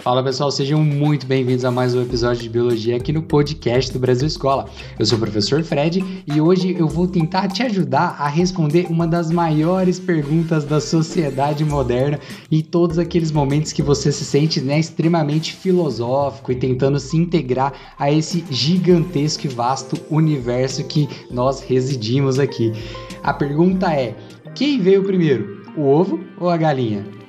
Fala pessoal, sejam muito bem-vindos a mais um episódio de Biologia aqui no podcast do Brasil Escola. Eu sou o professor Fred e hoje eu vou tentar te ajudar a responder uma das maiores perguntas da sociedade moderna e todos aqueles momentos que você se sente né, extremamente filosófico e tentando se integrar a esse gigantesco e vasto universo que nós residimos aqui. A pergunta é: quem veio primeiro, o ovo ou a galinha?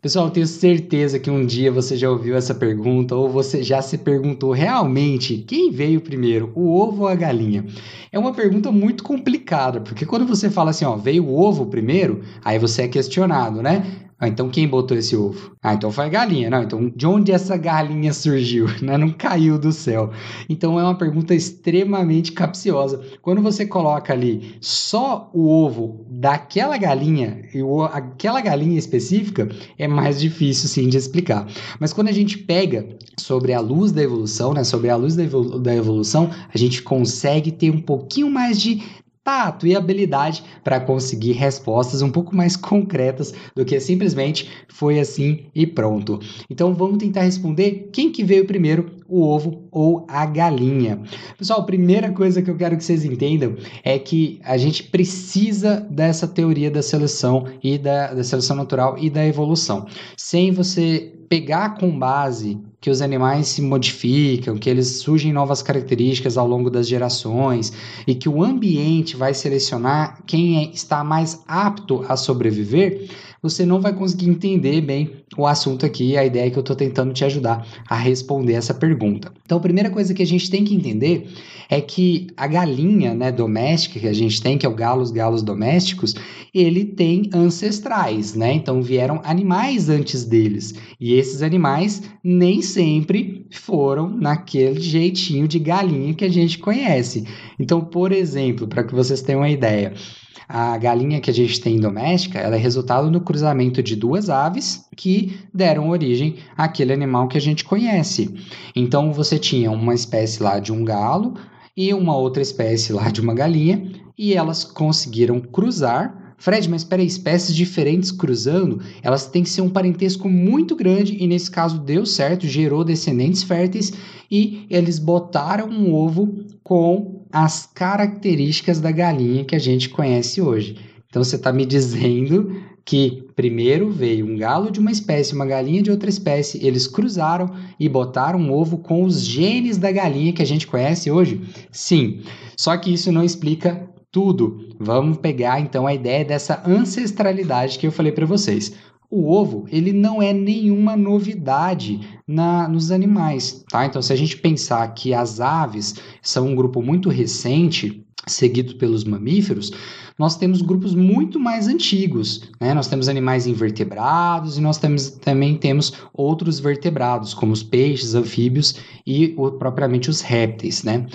Pessoal, tenho certeza que um dia você já ouviu essa pergunta ou você já se perguntou realmente quem veio primeiro, o ovo ou a galinha? É uma pergunta muito complicada, porque quando você fala assim, ó, veio o ovo primeiro, aí você é questionado, né? Ah, então quem botou esse ovo? Ah, então foi a galinha. Não, então de onde essa galinha surgiu? Né? Não caiu do céu. Então é uma pergunta extremamente capciosa. Quando você coloca ali só o ovo daquela galinha e aquela galinha específica, é mais difícil sim de explicar. Mas quando a gente pega sobre a luz da evolução, né, sobre a luz da evolução, a gente consegue ter um pouquinho mais de tato e habilidade para conseguir respostas um pouco mais concretas do que simplesmente foi assim e pronto. Então vamos tentar responder quem que veio primeiro, o ovo ou a galinha. Pessoal, a primeira coisa que eu quero que vocês entendam é que a gente precisa dessa teoria da seleção e da, da seleção natural e da evolução. Sem você pegar com base que os animais se modificam, que eles surgem novas características ao longo das gerações e que o ambiente vai selecionar quem é, está mais apto a sobreviver, você não vai conseguir entender bem o assunto aqui, a ideia que eu estou tentando te ajudar a responder essa pergunta. Então, a primeira coisa que a gente tem que entender é que a galinha né, doméstica que a gente tem, que é o galo, os galos domésticos, ele tem ancestrais, né? Então vieram animais antes deles. E esses animais nem sempre foram naquele jeitinho de galinha que a gente conhece. Então, por exemplo, para que vocês tenham uma ideia, a galinha que a gente tem doméstica, ela é resultado do cruzamento de duas aves que deram origem àquele animal que a gente conhece. Então você tinha uma espécie lá de um galo e uma outra espécie lá de uma galinha e elas conseguiram cruzar Fred, mas espera aí, espécies diferentes cruzando, elas têm que ser um parentesco muito grande e nesse caso deu certo, gerou descendentes férteis e eles botaram um ovo com as características da galinha que a gente conhece hoje. Então você está me dizendo que primeiro veio um galo de uma espécie, uma galinha de outra espécie, eles cruzaram e botaram um ovo com os genes da galinha que a gente conhece hoje? Sim. Só que isso não explica tudo. Vamos pegar então a ideia dessa ancestralidade que eu falei para vocês. O ovo, ele não é nenhuma novidade na, nos animais, tá? Então, se a gente pensar que as aves são um grupo muito recente, seguido pelos mamíferos, nós temos grupos muito mais antigos, né? Nós temos animais invertebrados e nós temos, também temos outros vertebrados, como os peixes, anfíbios e o, propriamente os répteis, né?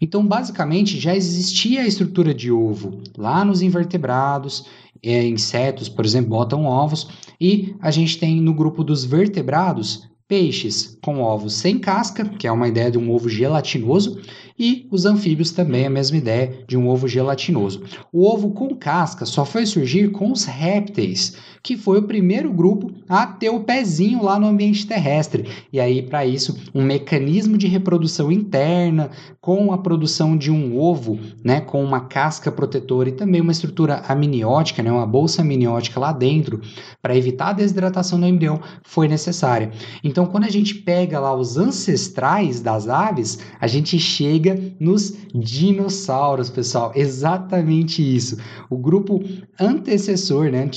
Então, basicamente, já existia a estrutura de ovo lá nos invertebrados, é, insetos, por exemplo, botam ovos, e a gente tem no grupo dos vertebrados peixes com ovos sem casca, que é uma ideia de um ovo gelatinoso, e os anfíbios também a mesma ideia de um ovo gelatinoso. O ovo com casca só foi surgir com os répteis, que foi o primeiro grupo a ter o pezinho lá no ambiente terrestre. E aí, para isso, um mecanismo de reprodução interna, com a produção de um ovo, né, com uma casca protetora e também uma estrutura amniótica, né, uma bolsa amniótica lá dentro, para evitar a desidratação do embrião, foi necessária. Então, quando a gente pega lá os ancestrais das aves, a gente chega chega nos dinossauros, pessoal. Exatamente isso. O grupo antecessor, né,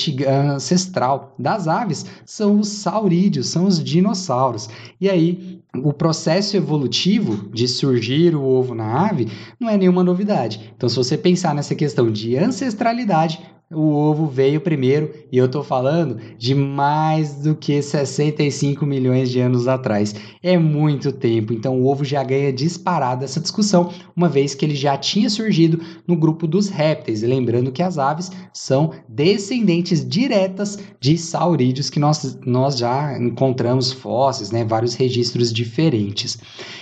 ancestral das aves são os saurídeos, são os dinossauros. E aí, o processo evolutivo de surgir o ovo na ave não é nenhuma novidade. Então, se você pensar nessa questão de ancestralidade, o ovo veio primeiro e eu estou falando de mais do que 65 milhões de anos atrás. É muito tempo, então o ovo já ganha disparada essa discussão, uma vez que ele já tinha surgido no grupo dos répteis. Lembrando que as aves são descendentes diretas de saurídeos que nós, nós já encontramos fósseis, né, vários registros diferentes.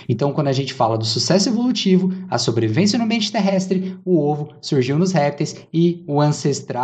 Então, quando a gente fala do sucesso evolutivo, a sobrevivência no ambiente terrestre, o ovo surgiu nos répteis e o ancestral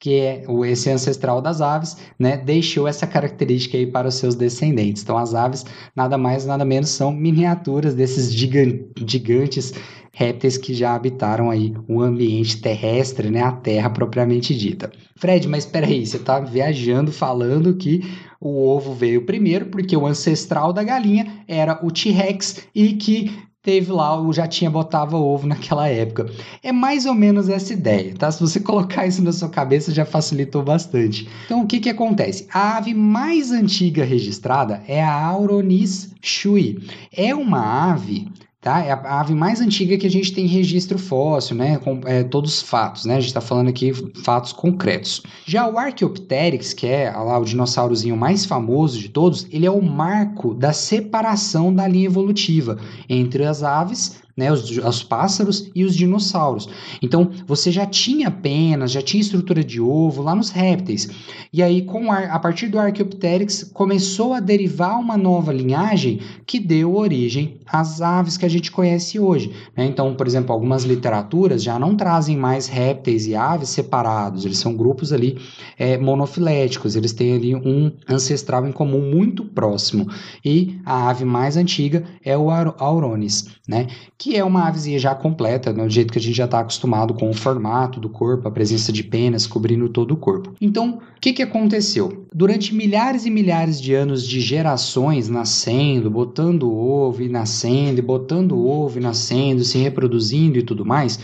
que é esse ancestral das aves, né, deixou essa característica aí para os seus descendentes. Então, as aves nada mais nada menos são miniaturas desses gigantes répteis que já habitaram aí o ambiente terrestre, né, a Terra propriamente dita. Fred, mas espera aí, você está viajando falando que o ovo veio primeiro porque o ancestral da galinha era o T-Rex e que teve lá, ou já tinha botava ovo naquela época. É mais ou menos essa ideia, tá? Se você colocar isso na sua cabeça já facilitou bastante. Então o que que acontece? A ave mais antiga registrada é a Auronis shui. É uma ave Tá? É a ave mais antiga que a gente tem registro fóssil, né? Com é, todos os fatos, né? A gente está falando aqui fatos concretos. Já o Archaeopteryx, que é lá o dinossaurozinho mais famoso de todos, ele é o marco da separação da linha evolutiva entre as aves né, os, os, pássaros e os dinossauros. Então, você já tinha penas, já tinha estrutura de ovo lá nos répteis. E aí, com a, a partir do Archaeopteryx, começou a derivar uma nova linhagem que deu origem às aves que a gente conhece hoje. Né? Então, por exemplo, algumas literaturas já não trazem mais répteis e aves separados, eles são grupos ali é, monofiléticos, eles têm ali um ancestral em comum muito próximo. E a ave mais antiga é o Auronis, né? que que é uma avezinha já completa, né, do jeito que a gente já está acostumado com o formato do corpo, a presença de penas cobrindo todo o corpo. Então, o que, que aconteceu? Durante milhares e milhares de anos de gerações nascendo, botando ovo e nascendo, e botando ovo e nascendo, se reproduzindo e tudo mais,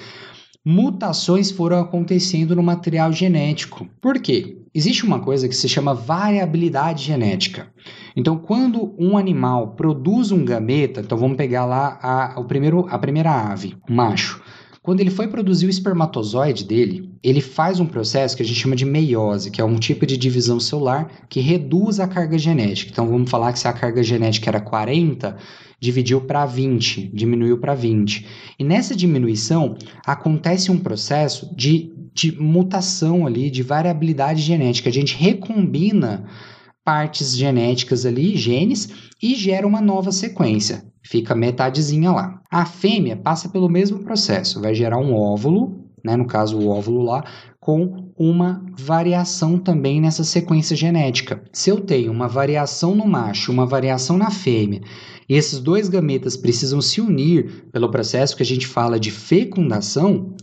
mutações foram acontecendo no material genético. Por quê? Existe uma coisa que se chama variabilidade genética. Então, quando um animal produz um gameta, então vamos pegar lá a, o primeiro, a primeira ave, o macho. Quando ele foi produzir o espermatozoide dele, ele faz um processo que a gente chama de meiose, que é um tipo de divisão celular que reduz a carga genética. Então vamos falar que se a carga genética era 40, dividiu para 20, diminuiu para 20. E nessa diminuição acontece um processo de, de mutação ali, de variabilidade genética. A gente recombina partes genéticas ali, genes, e gera uma nova sequência. Fica metadezinha lá. A fêmea passa pelo mesmo processo, vai gerar um óvulo, né, no caso o óvulo lá, com uma variação também nessa sequência genética. Se eu tenho uma variação no macho, uma variação na fêmea, e esses dois gametas precisam se unir pelo processo que a gente fala de fecundação,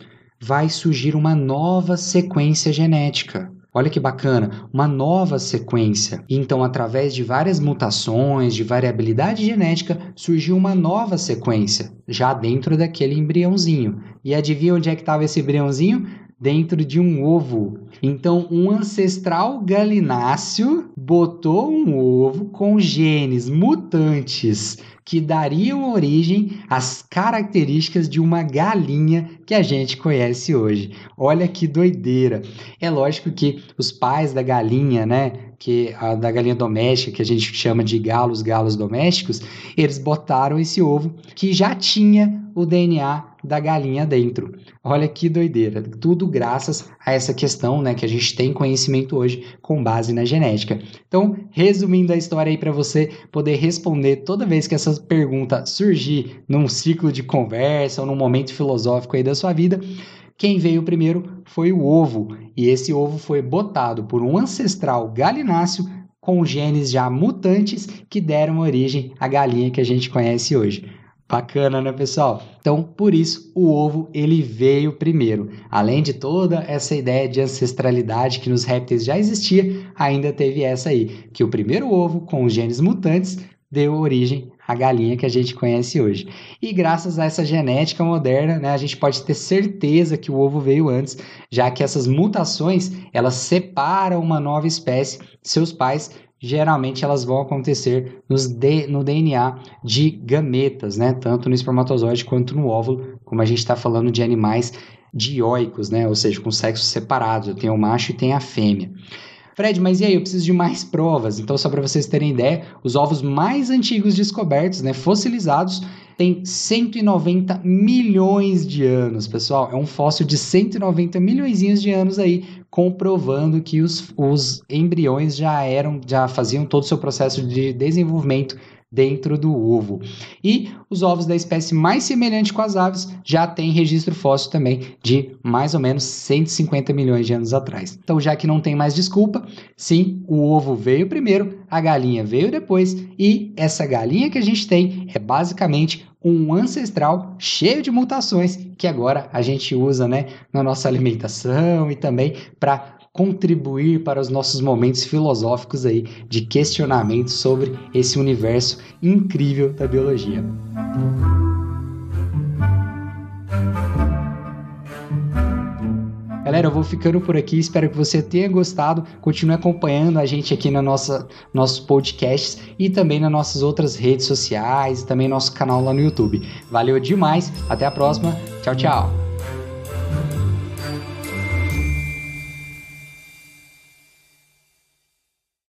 vai surgir uma nova sequência genética. Olha que bacana, uma nova sequência. Então, através de várias mutações, de variabilidade genética, surgiu uma nova sequência, já dentro daquele embriãozinho. E adivinha onde é que estava esse embriãozinho? Dentro de um ovo. Então, um ancestral galináceo botou um ovo com genes mutantes que dariam origem às características de uma galinha que a gente conhece hoje. Olha que doideira. É lógico que os pais da galinha, né, que a da galinha doméstica, que a gente chama de galos, galos domésticos, eles botaram esse ovo que já tinha o DNA da galinha dentro. Olha que doideira. Tudo graças a essa questão, né, que a gente tem conhecimento hoje com base na genética. Então, resumindo a história aí para você poder responder toda vez que essa pergunta surgir num ciclo de conversa ou num momento filosófico aí da sua vida, quem veio primeiro foi o ovo, e esse ovo foi botado por um ancestral galináceo com genes já mutantes que deram origem à galinha que a gente conhece hoje. Bacana, né, pessoal? Então, por isso, o ovo ele veio primeiro. Além de toda essa ideia de ancestralidade que nos répteis já existia, ainda teve essa aí, que o primeiro ovo com os genes mutantes deu origem à galinha que a gente conhece hoje. E graças a essa genética moderna, né, a gente pode ter certeza que o ovo veio antes, já que essas mutações, elas separam uma nova espécie seus pais geralmente elas vão acontecer nos de, no DNA de gametas, né? Tanto no espermatozoide quanto no óvulo, como a gente está falando de animais dioicos, né? Ou seja, com sexos separados. Tenho o macho e tenho a fêmea. Fred, mas e aí? Eu preciso de mais provas. Então, só para vocês terem ideia, os ovos mais antigos descobertos, né, fossilizados, têm 190 milhões de anos, pessoal. É um fóssil de 190 milhões de anos aí, comprovando que os, os embriões já eram, já faziam todo o seu processo de desenvolvimento dentro do ovo. E os ovos da espécie mais semelhante com as aves já têm registro fóssil também de mais ou menos 150 milhões de anos atrás. Então, já que não tem mais desculpa, sim, o ovo veio primeiro, a galinha veio depois e essa galinha que a gente tem é basicamente um ancestral cheio de mutações que agora a gente usa, né, na nossa alimentação e também para contribuir para os nossos momentos filosóficos aí de questionamento sobre esse universo incrível da biologia. Galera, eu vou ficando por aqui. Espero que você tenha gostado. Continue acompanhando a gente aqui na nossa nossos podcasts e também nas nossas outras redes sociais e também nosso canal lá no YouTube. Valeu demais. Até a próxima. Tchau, tchau.